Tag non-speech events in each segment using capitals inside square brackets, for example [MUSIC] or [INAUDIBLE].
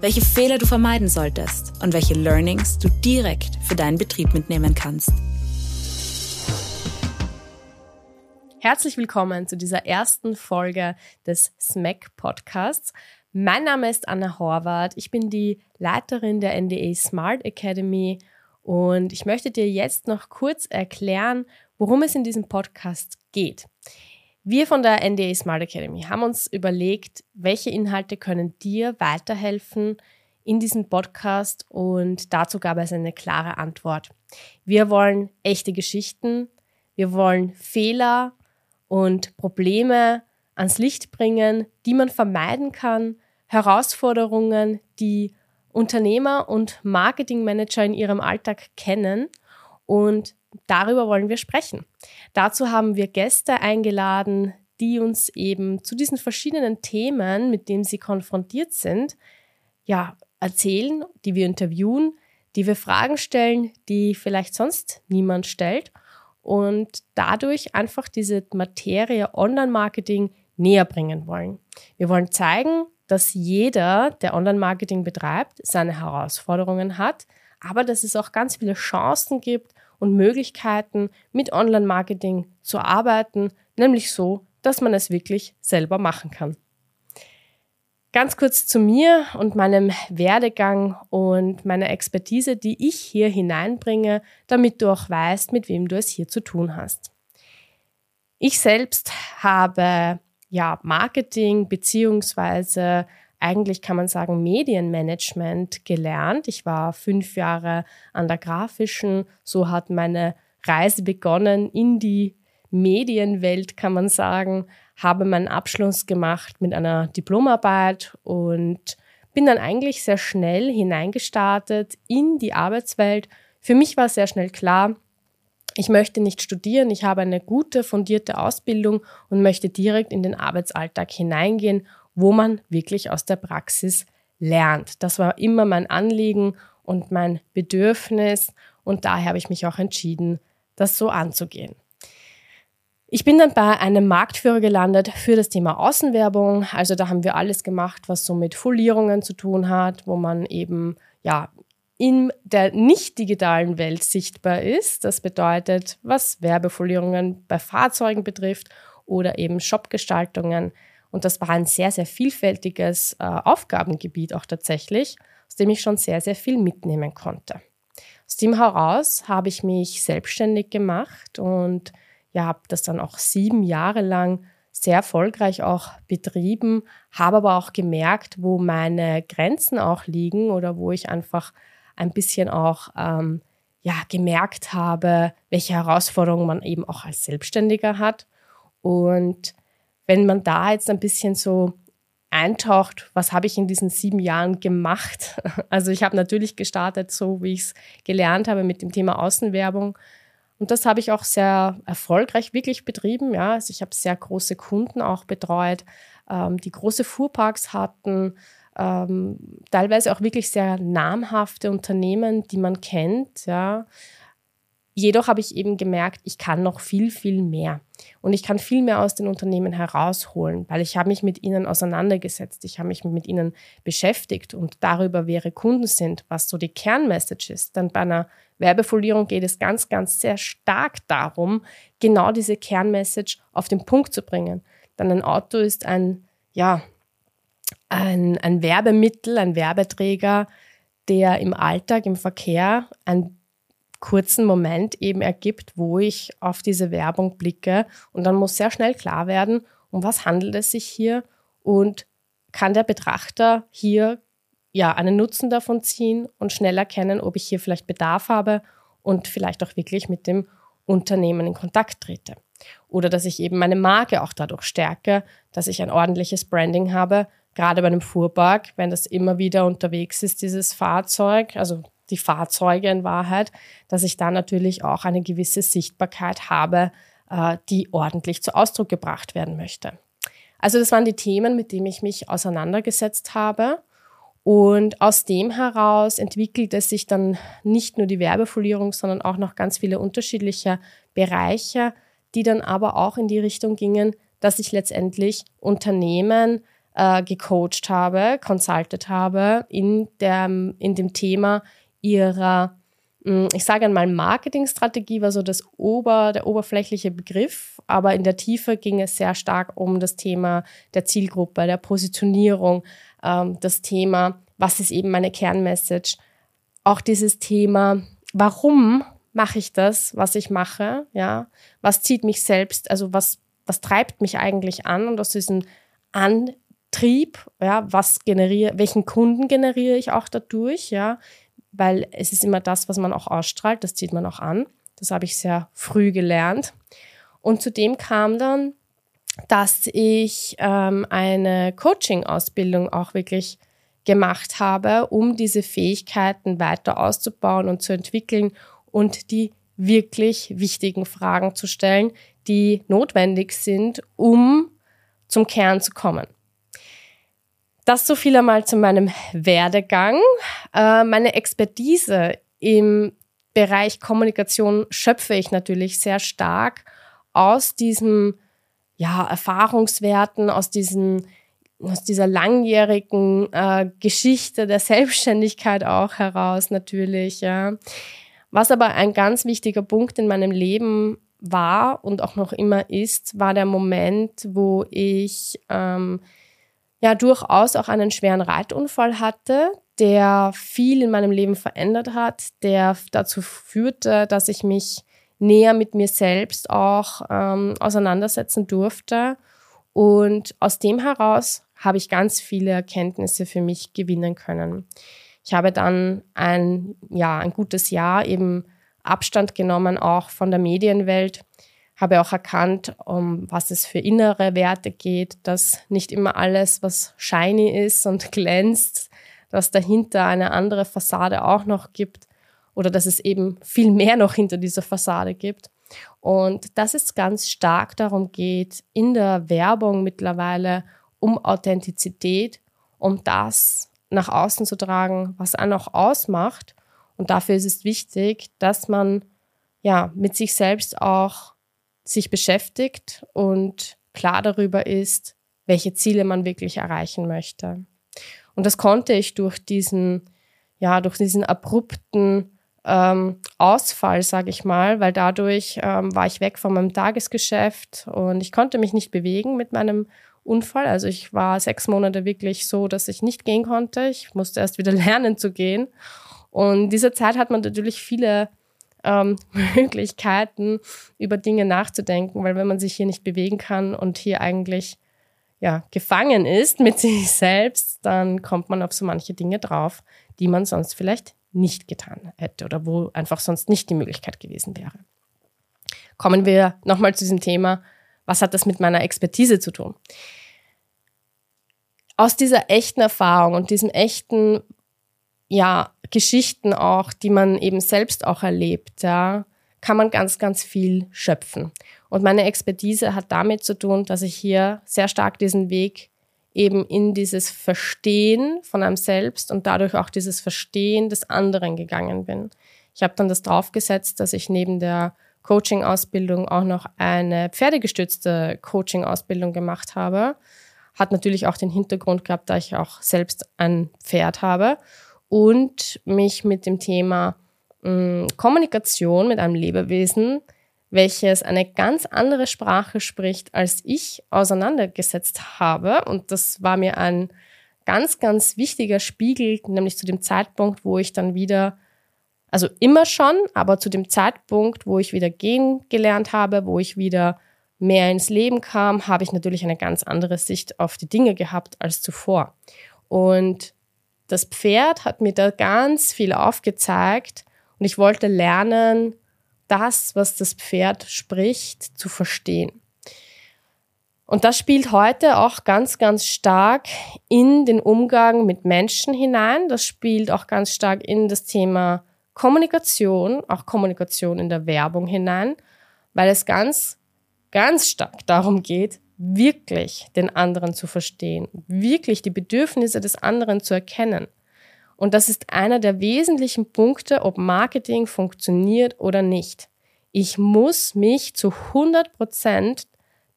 welche Fehler du vermeiden solltest und welche Learnings du direkt für deinen Betrieb mitnehmen kannst. Herzlich willkommen zu dieser ersten Folge des SMAC Podcasts. Mein Name ist Anna Horvath. Ich bin die Leiterin der NDA Smart Academy und ich möchte dir jetzt noch kurz erklären, worum es in diesem Podcast geht. Wir von der NDA Smart Academy haben uns überlegt, welche Inhalte können dir weiterhelfen in diesem Podcast und dazu gab es eine klare Antwort. Wir wollen echte Geschichten, wir wollen Fehler und Probleme ans Licht bringen, die man vermeiden kann, Herausforderungen, die Unternehmer und Marketingmanager in ihrem Alltag kennen und darüber wollen wir sprechen. Dazu haben wir Gäste eingeladen, die uns eben zu diesen verschiedenen Themen, mit denen sie konfrontiert sind, ja, erzählen, die wir interviewen, die wir Fragen stellen, die vielleicht sonst niemand stellt und dadurch einfach diese Materie Online-Marketing näher bringen wollen. Wir wollen zeigen, dass jeder, der Online-Marketing betreibt, seine Herausforderungen hat, aber dass es auch ganz viele Chancen gibt und Möglichkeiten, mit Online-Marketing zu arbeiten, nämlich so, dass man es wirklich selber machen kann. Ganz kurz zu mir und meinem Werdegang und meiner Expertise, die ich hier hineinbringe, damit du auch weißt, mit wem du es hier zu tun hast. Ich selbst habe ja Marketing beziehungsweise eigentlich kann man sagen Medienmanagement gelernt. Ich war fünf Jahre an der grafischen, so hat meine Reise begonnen in die Medienwelt, kann man sagen, habe meinen Abschluss gemacht mit einer Diplomarbeit und bin dann eigentlich sehr schnell hineingestartet in die Arbeitswelt. Für mich war sehr schnell klar, ich möchte nicht studieren, ich habe eine gute, fundierte Ausbildung und möchte direkt in den Arbeitsalltag hineingehen wo man wirklich aus der Praxis lernt. Das war immer mein Anliegen und mein Bedürfnis und daher habe ich mich auch entschieden, das so anzugehen. Ich bin dann bei einem Marktführer gelandet für das Thema Außenwerbung. Also da haben wir alles gemacht, was so mit Folierungen zu tun hat, wo man eben ja in der nicht digitalen Welt sichtbar ist. Das bedeutet, was Werbefolierungen bei Fahrzeugen betrifft oder eben Shopgestaltungen und das war ein sehr, sehr vielfältiges äh, Aufgabengebiet auch tatsächlich, aus dem ich schon sehr, sehr viel mitnehmen konnte. Aus dem heraus habe ich mich selbstständig gemacht und ja, habe das dann auch sieben Jahre lang sehr erfolgreich auch betrieben, habe aber auch gemerkt, wo meine Grenzen auch liegen oder wo ich einfach ein bisschen auch ähm, ja, gemerkt habe, welche Herausforderungen man eben auch als Selbstständiger hat. Und wenn man da jetzt ein bisschen so eintaucht, was habe ich in diesen sieben Jahren gemacht? [LAUGHS] Also ich habe natürlich gestartet, so wie ich es gelernt habe mit dem Thema Außenwerbung. Und das habe ich auch sehr erfolgreich wirklich betrieben. Ja, also ich habe sehr große Kunden auch betreut, ähm, die große Fuhrparks hatten, ähm, teilweise auch wirklich sehr namhafte Unternehmen, die man kennt. Ja, Jedoch habe ich eben gemerkt, ich kann noch viel, viel mehr. Und ich kann viel mehr aus den Unternehmen herausholen, weil ich habe mich mit ihnen auseinandergesetzt, ich habe mich mit ihnen beschäftigt und darüber, wer ihre Kunden sind, was so die Kernmessage ist. Dann bei einer Werbefolierung geht es ganz, ganz sehr stark darum, genau diese Kernmessage auf den Punkt zu bringen. Dann ein Auto ist ein, ja, ein, ein Werbemittel, ein Werbeträger, der im Alltag, im Verkehr ein kurzen Moment eben ergibt, wo ich auf diese Werbung blicke. Und dann muss sehr schnell klar werden, um was handelt es sich hier und kann der Betrachter hier ja einen Nutzen davon ziehen und schnell erkennen, ob ich hier vielleicht Bedarf habe und vielleicht auch wirklich mit dem Unternehmen in Kontakt trete. Oder dass ich eben meine Marke auch dadurch stärke, dass ich ein ordentliches Branding habe, gerade bei einem Fuhrpark, wenn das immer wieder unterwegs ist, dieses Fahrzeug, also die Fahrzeuge in Wahrheit, dass ich da natürlich auch eine gewisse Sichtbarkeit habe, äh, die ordentlich zu Ausdruck gebracht werden möchte. Also das waren die Themen, mit denen ich mich auseinandergesetzt habe. Und aus dem heraus entwickelte sich dann nicht nur die Werbefolierung, sondern auch noch ganz viele unterschiedliche Bereiche, die dann aber auch in die Richtung gingen, dass ich letztendlich Unternehmen äh, gecoacht habe, consulted habe in, der, in dem Thema ihrer, hm, ich sage einmal, Marketingstrategie war so das Ober, der oberflächliche Begriff, aber in der Tiefe ging es sehr stark um das Thema der Zielgruppe, der Positionierung, ähm, das Thema, was ist eben meine Kernmessage, auch dieses Thema, warum mache ich das, was ich mache, ja, was zieht mich selbst, also was, was treibt mich eigentlich an? Und aus diesem Antrieb, ja, was generiere, welchen Kunden generiere ich auch dadurch, ja, weil es ist immer das, was man auch ausstrahlt, das zieht man auch an. Das habe ich sehr früh gelernt. Und zudem kam dann, dass ich ähm, eine Coaching-Ausbildung auch wirklich gemacht habe, um diese Fähigkeiten weiter auszubauen und zu entwickeln und die wirklich wichtigen Fragen zu stellen, die notwendig sind, um zum Kern zu kommen. Das so viel einmal zu meinem Werdegang. Äh, meine Expertise im Bereich Kommunikation schöpfe ich natürlich sehr stark aus diesem ja, Erfahrungswerten, aus diesem aus dieser langjährigen äh, Geschichte der Selbstständigkeit auch heraus natürlich. Ja. Was aber ein ganz wichtiger Punkt in meinem Leben war und auch noch immer ist, war der Moment, wo ich ähm, ja durchaus auch einen schweren Reitunfall hatte, der viel in meinem Leben verändert hat, der dazu führte, dass ich mich näher mit mir selbst auch ähm, auseinandersetzen durfte. Und aus dem heraus habe ich ganz viele Erkenntnisse für mich gewinnen können. Ich habe dann ein, ja, ein gutes Jahr eben Abstand genommen, auch von der Medienwelt, habe auch erkannt, um was es für innere Werte geht, dass nicht immer alles, was shiny ist und [LAUGHS] glänzt, dass dahinter eine andere Fassade auch noch gibt oder dass es eben viel mehr noch hinter dieser Fassade gibt. Und dass es ganz stark darum geht, in der Werbung mittlerweile um Authentizität, um das nach außen zu tragen, was einen auch ausmacht. Und dafür ist es wichtig, dass man ja mit sich selbst auch sich beschäftigt und klar darüber ist, welche Ziele man wirklich erreichen möchte. Und das konnte ich durch diesen, ja, durch diesen abrupten ähm, Ausfall, sage ich mal, weil dadurch ähm, war ich weg von meinem Tagesgeschäft und ich konnte mich nicht bewegen mit meinem Unfall. Also ich war sechs Monate wirklich so, dass ich nicht gehen konnte. Ich musste erst wieder [LAUGHS] lernen zu gehen. Und in dieser Zeit hat man natürlich viele ähm, [LAUGHS] Möglichkeiten, über Dinge nachzudenken, weil wenn man sich hier nicht bewegen kann und hier eigentlich ja, gefangen ist mit [LAUGHS] sich selbst, dann kommt man auf so manche Dinge drauf, die man sonst vielleicht nicht getan hätte oder wo einfach sonst nicht die Möglichkeit gewesen wäre. Kommen wir nochmal zu diesem Thema, was hat das mit meiner Expertise zu tun? Aus dieser echten Erfahrung und diesem echten ja, Geschichten auch, die man eben selbst auch erlebt, ja, kann man ganz, ganz viel schöpfen. Und meine Expertise hat damit zu tun, dass ich hier sehr stark diesen Weg eben in dieses Verstehen von einem selbst und dadurch auch dieses Verstehen des anderen gegangen bin. Ich habe dann das draufgesetzt, dass ich neben der Coaching-Ausbildung auch noch eine pferdegestützte Coaching-Ausbildung gemacht habe. Hat natürlich auch den Hintergrund gehabt, da ich auch selbst ein Pferd habe und mich mit dem Thema mh, hm, Kommunikation mit einem Lebewesen, welches eine ganz andere Sprache spricht, als ich auseinandergesetzt habe. Und das war mir ein ganz, ganz wichtiger Spiegel, nämlich zu dem Zeitpunkt, wo ich dann wieder, also immer schon, aber zu dem Zeitpunkt, wo ich wieder gehen gelernt habe, wo ich wieder mehr ins Leben kam, habe ich natürlich eine ganz andere Sicht auf die Dinge gehabt als zuvor. Und das Pferd hat mir da ganz viel aufgezeigt und ich wollte lernen, das, was das Pferd spricht, zu verstehen. Und das spielt heute auch ganz, ganz stark in den Umgang mit Menschen hinein. Das spielt auch ganz stark in das Thema Kommunikation, auch Kommunikation in der Werbung hinein, weil es ganz, ganz stark darum geht, wirklich den anderen zu verstehen, wirklich die Bedürfnisse des anderen zu erkennen. Und das ist einer der wesentlichen Punkte, ob Marketing funktioniert oder nicht. Ich muss mich zu 100 Prozent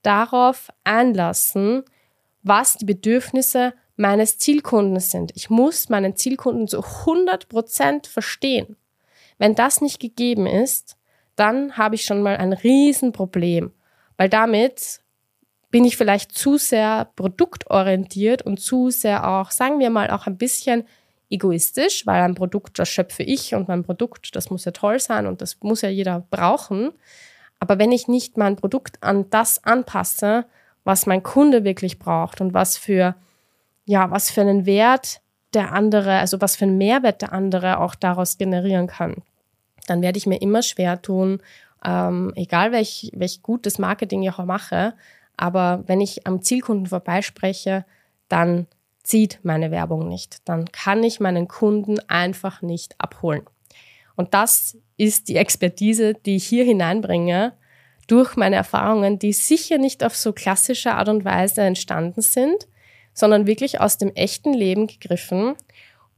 darauf einlassen, was die Bedürfnisse meines Zielkunden sind. Ich muss meinen Zielkunden zu 100 Prozent verstehen. Wenn das nicht gegeben ist, dann habe ich schon mal ein Riesenproblem, weil damit bin ich vielleicht zu sehr produktorientiert und zu sehr auch, sagen wir mal, auch ein bisschen egoistisch, weil ein Produkt, das schöpfe ich und mein Produkt, das muss ja toll sein und das muss ja jeder brauchen. Aber wenn ich nicht mein Produkt an das anpasse, was mein Kunde wirklich braucht und was für, ja, was für einen Wert der andere, also was für einen Mehrwert der andere auch daraus generieren kann, dann werde ich mir immer schwer tun, ähm, egal welch, welch gutes Marketing ich auch mache, aber wenn ich am Zielkunden vorbeispreche, dann zieht meine Werbung nicht. Dann kann ich meinen Kunden einfach nicht abholen. Und das ist die Expertise, die ich hier hineinbringe durch meine Erfahrungen, die sicher nicht auf so klassische Art und Weise entstanden sind, sondern wirklich aus dem echten Leben gegriffen.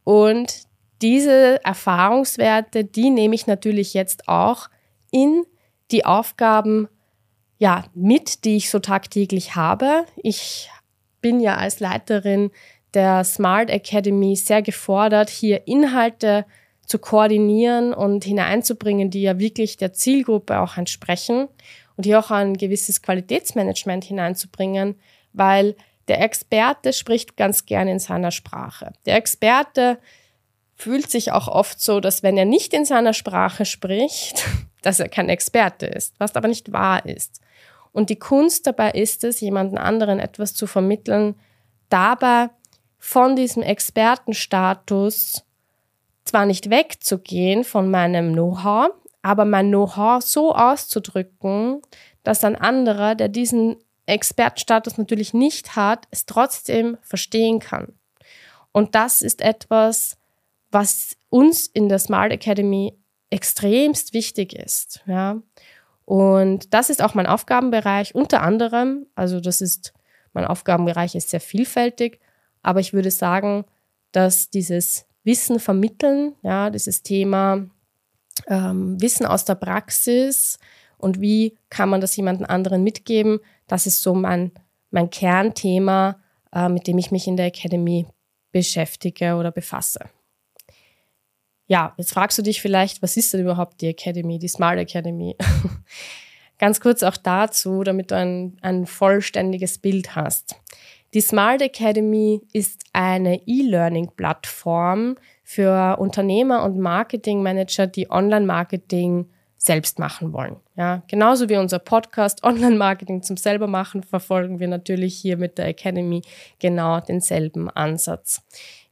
Und diese Erfahrungswerte, die nehme ich natürlich jetzt auch in die Aufgaben ja, mit, die ich so tagtäglich habe. Ich bin ja als Leiterin der Smart Academy sehr gefordert, hier Inhalte zu koordinieren und hineinzubringen, die ja wirklich der Zielgruppe auch entsprechen und hier auch ein gewisses Qualitätsmanagement hineinzubringen, weil der Experte spricht ganz gerne in seiner Sprache. Der Experte fühlt sich auch oft so, dass wenn er nicht in seiner Sprache spricht, [LAUGHS] dass er kein Experte ist, was aber nicht wahr ist. Und die Kunst dabei ist es, jemanden anderen etwas zu vermitteln, dabei von diesem Expertenstatus zwar nicht wegzugehen von meinem Know-how, aber mein Know-how so auszudrücken, dass ein anderer, der diesen Expertenstatus natürlich nicht hat, es trotzdem verstehen kann. Und das ist etwas, was uns in der Smart Academy extremst wichtig ist. Ja. Und das ist auch mein Aufgabenbereich unter anderem. Also das ist, mein Aufgabenbereich ist sehr vielfältig, aber ich würde sagen, dass dieses Wissen vermitteln, ja, dieses Thema ähm, Wissen aus der Praxis und wie kann man das jemandem anderen mitgeben, das ist so mein, mein Kernthema, äh, mit dem ich mich in der Academy beschäftige oder befasse. Ja, jetzt fragst du dich vielleicht, was ist denn überhaupt die Academy, die Smart Academy? [LAUGHS] Ganz kurz auch dazu, damit du ein, ein vollständiges Bild hast. Die Smart Academy ist eine E-Learning-Plattform für Unternehmer und Marketingmanager, die Online-Marketing selbst machen wollen. Ja, genauso wie unser Podcast [LAUGHS] Online-Marketing zum selber machen, verfolgen wir natürlich hier mit der Academy genau denselben Ansatz.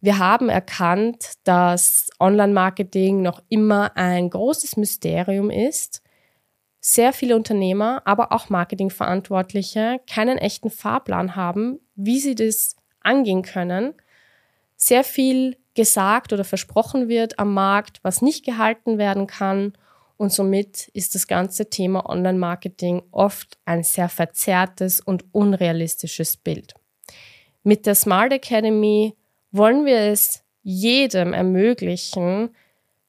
Wir haben erkannt, dass Online-Marketing noch immer ein großes Mysterium ist sehr viele Unternehmer, aber auch Marketingverantwortliche keinen echten Fahrplan haben, wie sie das angehen können. Sehr viel gesagt oder versprochen wird am Markt, was nicht gehalten werden kann. Und somit ist das ganze Thema Online-Marketing oft ein sehr verzerrtes und unrealistisches Bild. Mit der Smart Academy wollen wir es jedem ermöglichen,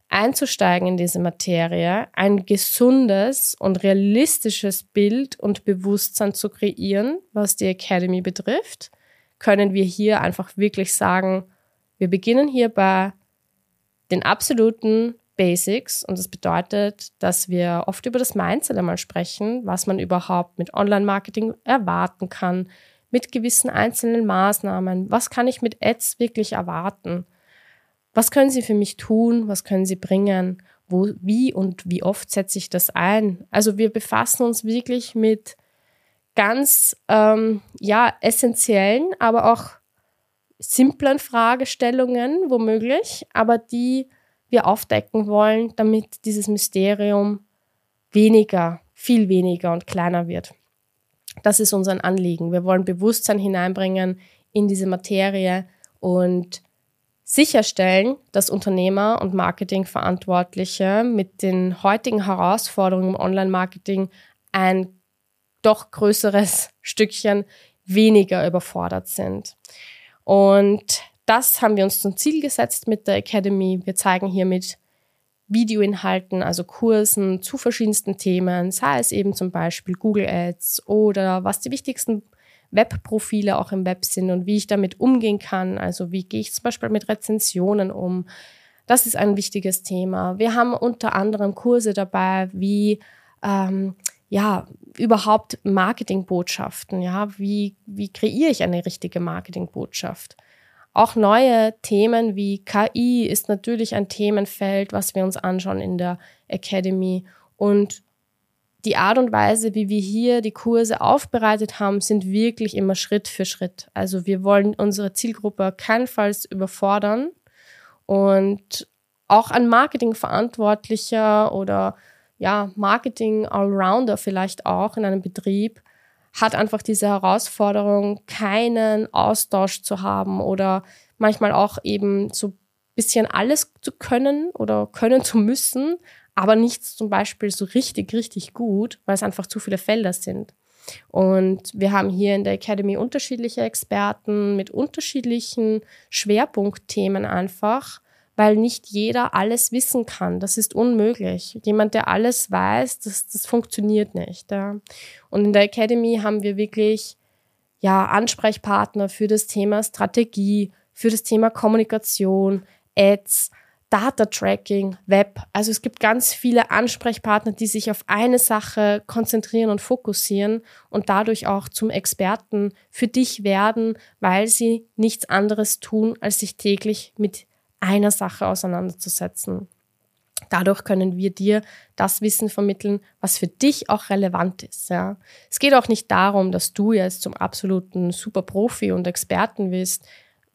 einzusteigen in diese Materie, ein gesundes und realistisches Bild und Bewusstsein zu kreieren, was die Academy betrifft, können wir hier einfach wirklich sagen, wir beginnen hier bei den absoluten Basics und das bedeutet, dass wir oft über das Mindset einmal sprechen, was man überhaupt mit Online-Marketing erwarten kann, mit gewissen einzelnen Maßnahmen, was kann ich mit Ads wirklich erwarten was können Sie für mich tun? Was können Sie bringen? Wo, wie und wie oft setze ich das ein? Also wir befassen uns wirklich mit ganz ähm, ja essentiellen, aber auch simplen Fragestellungen womöglich, aber die wir aufdecken wollen, damit dieses Mysterium weniger, viel weniger und kleiner wird. Das ist unser Anliegen. Wir wollen Bewusstsein hineinbringen in diese Materie und sicherstellen, dass Unternehmer und Marketingverantwortliche mit den heutigen Herausforderungen im Online-Marketing ein doch größeres [LAUGHS] Stückchen weniger überfordert sind. Und das haben wir uns zum Ziel gesetzt mit der Academy. Wir zeigen hier mit Videoinhalten, also Kursen zu verschiedensten Themen, sei es eben zum Beispiel Google Ads oder was die wichtigsten Webprofile auch im Web sind und wie ich damit umgehen kann. Also wie gehe ich zum Beispiel mit Rezensionen um. Das ist ein wichtiges Thema. Wir haben unter anderem Kurse dabei, wie ähm, ja überhaupt Marketingbotschaften. Ja, wie wie kreiere ich eine richtige Marketingbotschaft? Auch neue Themen wie KI ist natürlich ein Themenfeld, was wir uns anschauen in der Academy. Und die Art und Weise, wie wir hier die Kurse aufbereitet haben, sind wirklich immer Schritt für Schritt. Also wir wollen unsere Zielgruppe keinenfalls überfordern und auch ein Marketingverantwortlicher oder ja, Marketing Allrounder vielleicht auch in einem Betrieb hat einfach diese Herausforderung, keinen Austausch zu haben oder manchmal auch eben so bisschen alles zu können oder können zu müssen, aber nichts zum Beispiel so richtig, richtig gut, weil es einfach zu viele Felder sind. Und wir haben hier in der Academy unterschiedliche Experten mit unterschiedlichen Schwerpunktthemen einfach, weil nicht jeder alles wissen kann. Das ist unmöglich. Jemand, der alles weiß, das, das funktioniert nicht. Ja. Und in der Academy haben wir wirklich ja, Ansprechpartner für das Thema Strategie, für das Thema Kommunikation, Ads, Data Tracking, Web. Also es gibt ganz viele Ansprechpartner, die sich auf eine Sache konzentrieren und fokussieren und dadurch auch zum Experten für dich werden, weil sie nichts anderes tun, als sich täglich mit einer Sache auseinanderzusetzen. Dadurch können wir dir das Wissen vermitteln, was für dich auch relevant ist. Ja. Es geht auch nicht darum, dass du jetzt zum absoluten Superprofi und Experten wirst,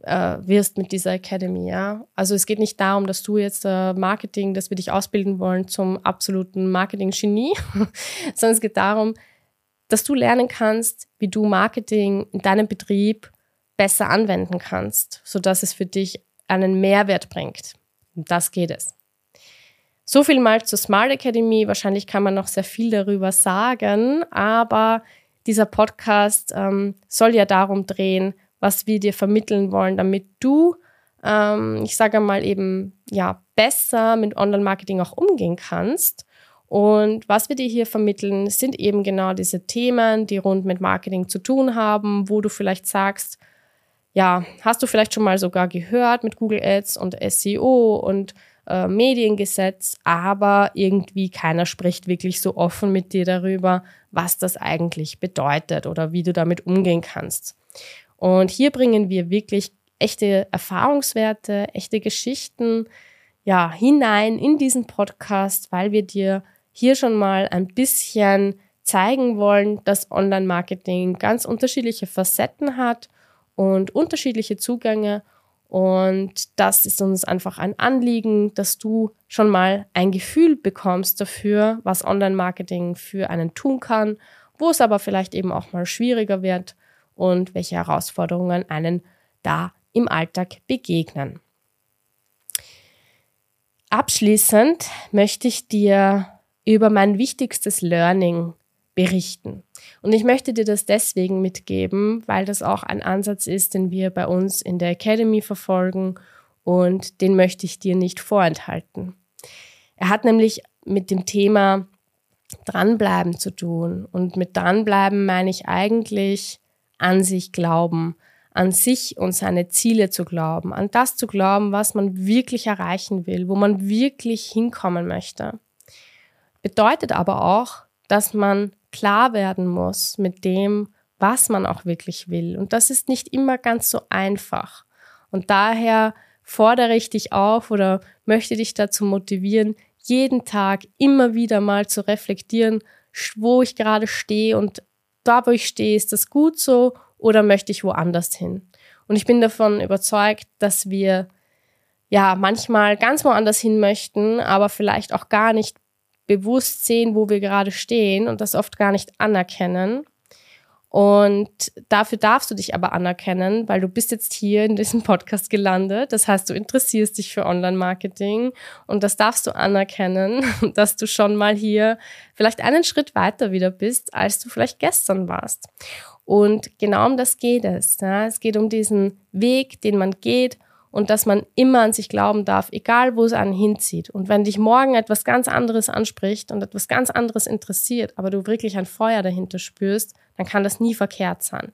äh, wirst mit dieser Academy. Ja. Also es geht nicht darum, dass du jetzt äh, Marketing, dass wir dich ausbilden wollen zum absoluten Marketing-Genie, [LAUGHS] sondern es geht darum, dass du lernen kannst, wie du Marketing in deinem Betrieb besser anwenden kannst, sodass es für dich einen Mehrwert bringt. Das geht es. So viel mal zur Smart Academy. Wahrscheinlich kann man noch sehr viel darüber sagen, aber dieser Podcast ähm, soll ja darum drehen, was wir dir vermitteln wollen, damit du, ähm, ich sage mal eben, ja, besser mit Online-Marketing auch umgehen kannst. Und was wir dir hier vermitteln, sind eben genau diese Themen, die rund mit Marketing zu tun haben, wo du vielleicht sagst, ja, hast du vielleicht schon mal sogar gehört mit Google Ads und SEO und äh, Mediengesetz, aber irgendwie keiner spricht wirklich so offen mit dir darüber, was das eigentlich bedeutet oder wie du damit umgehen kannst. Und hier bringen wir wirklich echte Erfahrungswerte, echte Geschichten, ja, hinein in diesen Podcast, weil wir dir hier schon mal ein bisschen zeigen wollen, dass Online-Marketing ganz unterschiedliche Facetten hat und unterschiedliche Zugänge. Und das ist uns einfach ein Anliegen, dass du schon mal ein Gefühl bekommst dafür, was Online-Marketing für einen tun kann, wo es aber vielleicht eben auch mal schwieriger wird und welche Herausforderungen einen da im Alltag begegnen. Abschließend möchte ich dir über mein wichtigstes Learning berichten. Und ich möchte dir das deswegen mitgeben, weil das auch ein Ansatz ist, den wir bei uns in der Academy verfolgen und den möchte ich dir nicht vorenthalten. Er hat nämlich mit dem Thema Dranbleiben zu tun. Und mit Dranbleiben meine ich eigentlich an sich glauben, an sich und seine Ziele zu glauben, an das zu glauben, was man wirklich erreichen will, wo man wirklich hinkommen möchte. Bedeutet aber auch, dass man klar werden muss mit dem, was man auch wirklich will. Und das ist nicht immer ganz so einfach. Und daher fordere ich dich auf oder möchte dich dazu motivieren, jeden Tag immer wieder mal zu reflektieren, wo ich gerade stehe und da, wo ich stehe, ist das gut so oder möchte ich woanders hin? Und ich bin davon überzeugt, dass wir ja manchmal ganz woanders hin möchten, aber vielleicht auch gar nicht bewusst sehen, wo wir gerade stehen und das oft gar nicht anerkennen. Und dafür darfst du dich aber anerkennen, weil du bist jetzt hier in diesem Podcast gelandet. Das heißt, du interessierst dich für Online-Marketing und das darfst du anerkennen, [LAUGHS] dass du schon mal hier vielleicht einen Schritt weiter wieder bist, als du vielleicht gestern warst. Und genau um das geht es. Ja. Es geht um diesen Weg, den man geht und dass man immer an sich glauben darf, egal wo es einen hinzieht. Und wenn dich morgen etwas ganz anderes anspricht und etwas ganz anderes interessiert, aber du wirklich ein Feuer dahinter spürst, dann kann das nie verkehrt sein.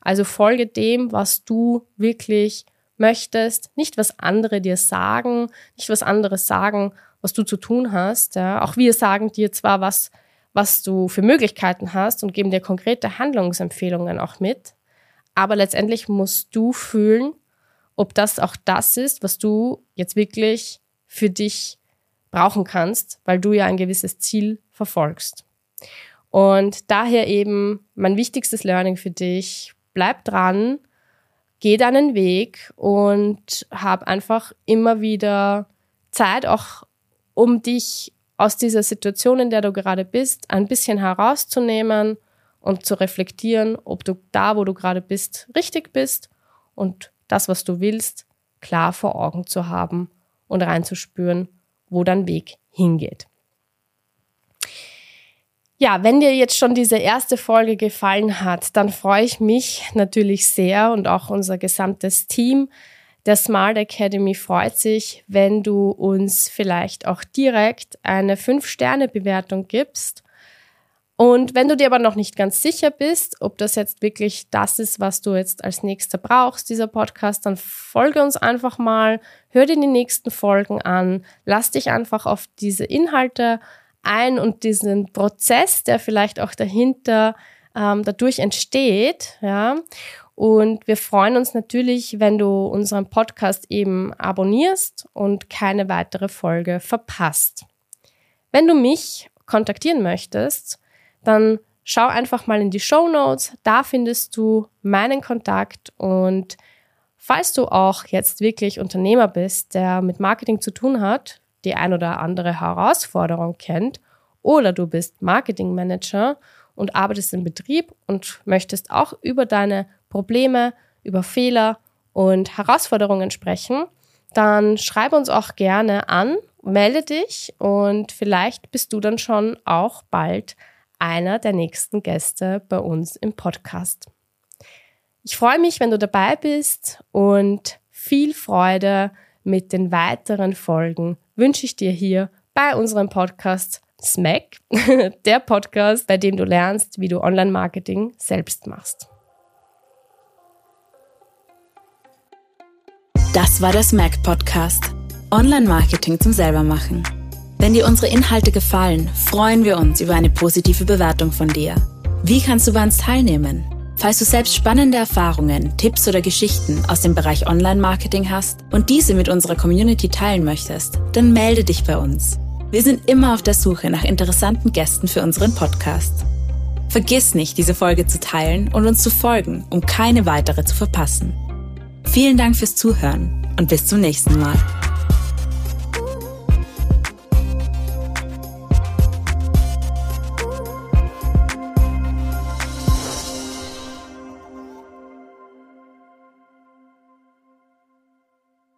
Also folge dem, was du wirklich möchtest, nicht was andere dir sagen, nicht was andere sagen, was du zu tun hast. Ja. Auch wir sagen dir zwar was, was du für Möglichkeiten hast und geben dir konkrete Handlungsempfehlungen auch mit, aber letztendlich musst du fühlen, ob das auch das ist, was du jetzt wirklich für dich brauchen kannst, weil du ja ein gewisses Ziel verfolgst. Und daher eben mein wichtigstes Learning für dich, bleib dran, geh deinen Weg und hab einfach immer wieder Zeit, auch um dich aus dieser Situation, in der du gerade bist, ein bisschen herauszunehmen und zu reflektieren, ob du da, wo du gerade bist, richtig bist und das, was du willst, klar vor Augen zu haben und reinzuspüren, wo dein Weg hingeht. Ja, wenn dir jetzt schon diese erste Folge gefallen hat, dann freue ich mich natürlich sehr und auch unser gesamtes Team der Smart Academy freut sich, wenn du uns vielleicht auch direkt eine 5-Sterne-Bewertung gibst. Und wenn du dir aber noch nicht ganz sicher bist, ob das jetzt wirklich das ist, was du jetzt als nächster brauchst, dieser Podcast, dann folge uns einfach mal, hör dir die nächsten Folgen an, lass dich einfach auf diese Inhalte ein und diesen Prozess, der vielleicht auch dahinter ähm, dadurch entsteht, ja. Und wir freuen uns natürlich, wenn du unseren Podcast eben abonnierst und keine weitere Folge verpasst. Wenn du mich kontaktieren möchtest, dann schau einfach mal in die Show Notes. Da findest du meinen Kontakt und falls du auch jetzt wirklich Unternehmer bist, der mit Marketing zu tun hat, die ein oder andere Herausforderung kennt oder du bist Marketing Manager und arbeitest im Betrieb und möchtest auch über deine Probleme, über Fehler und Herausforderungen sprechen, dann schreib uns auch gerne an, melde dich und vielleicht bist du dann schon auch bald einer der nächsten Gäste bei uns im Podcast. Ich freue mich, wenn du dabei bist und viel Freude mit den weiteren Folgen wünsche ich dir hier bei unserem Podcast Smack, [LAUGHS] der Podcast, bei dem du lernst, wie du Online-Marketing selbst machst. Das war der Smack Podcast. Online-Marketing zum Selbermachen. Wenn dir unsere Inhalte gefallen, freuen wir uns über eine positive Bewertung von dir. Wie kannst du bei uns teilnehmen? Falls du selbst spannende Erfahrungen, Tipps oder Geschichten aus dem Bereich Online-Marketing hast und diese mit unserer Community teilen möchtest, dann melde dich bei uns. Wir sind immer auf der Suche nach interessanten Gästen für unseren Podcast. Vergiss nicht, diese Folge zu teilen und uns zu folgen, um keine weitere zu verpassen. Vielen Dank fürs Zuhören und bis zum nächsten Mal.